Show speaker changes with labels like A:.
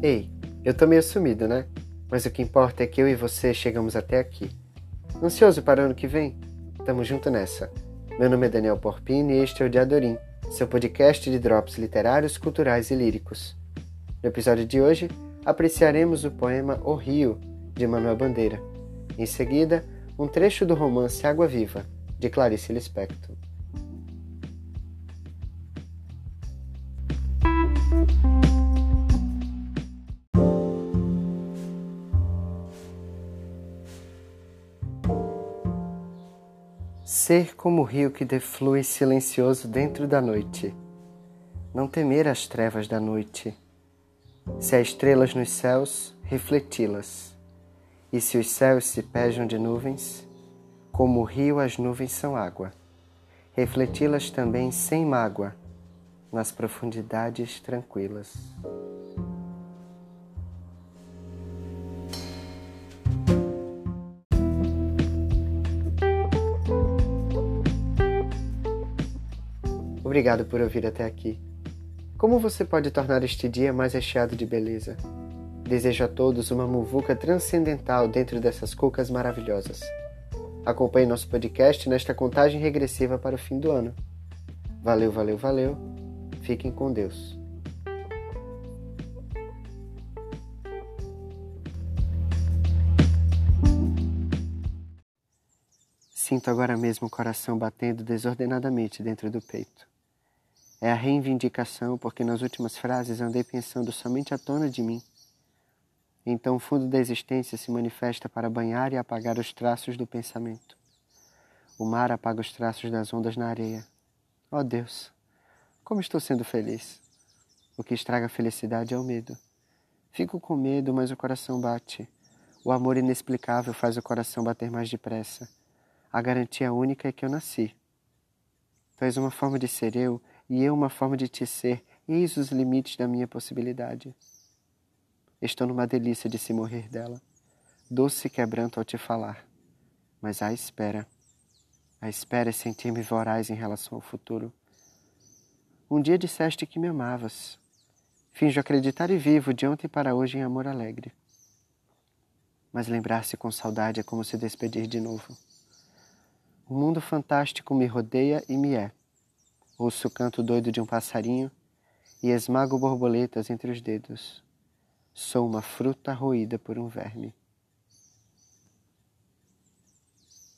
A: Ei, eu tô meio sumido, né? Mas o que importa é que eu e você chegamos até aqui. Ansioso para o ano que vem? Tamo junto nessa. Meu nome é Daniel Porpini e este é o Diadorim, seu podcast de drops literários, culturais e líricos. No episódio de hoje, apreciaremos o poema O Rio, de Manuel Bandeira. Em seguida, um trecho do romance Água Viva, de Clarice Lispector. Ser como o rio que deflui silencioso dentro da noite. Não temer as trevas da noite. Se há estrelas nos céus, refleti-las. E se os céus se pejam de nuvens, como o rio as nuvens são água, refleti-las também sem mágoa, nas profundidades tranquilas. Obrigado por ouvir até aqui. Como você pode tornar este dia mais recheado de beleza? Desejo a todos uma muvuca transcendental dentro dessas cucas maravilhosas. Acompanhe nosso podcast nesta contagem regressiva para o fim do ano. Valeu, valeu, valeu. Fiquem com Deus. Sinto agora mesmo o coração batendo desordenadamente dentro do peito. É a reivindicação, porque nas últimas frases andei pensando somente à tona de mim. Então o fundo da existência se manifesta para banhar e apagar os traços do pensamento. O mar apaga os traços das ondas na areia. Oh Deus, como estou sendo feliz! O que estraga a felicidade é o medo. Fico com medo, mas o coração bate. O amor inexplicável faz o coração bater mais depressa. A garantia única é que eu nasci. Tu és uma forma de ser eu e eu uma forma de te ser, eis os limites da minha possibilidade. Estou numa delícia de se morrer dela, doce quebranto ao te falar, mas a espera. A espera é sentir-me voraz em relação ao futuro. Um dia disseste que me amavas. Finjo acreditar e vivo de ontem para hoje em amor alegre. Mas lembrar-se com saudade é como se despedir de novo. Um mundo fantástico me rodeia e me é. Ouço o canto doido de um passarinho e esmago borboletas entre os dedos. Sou uma fruta roída por um verme.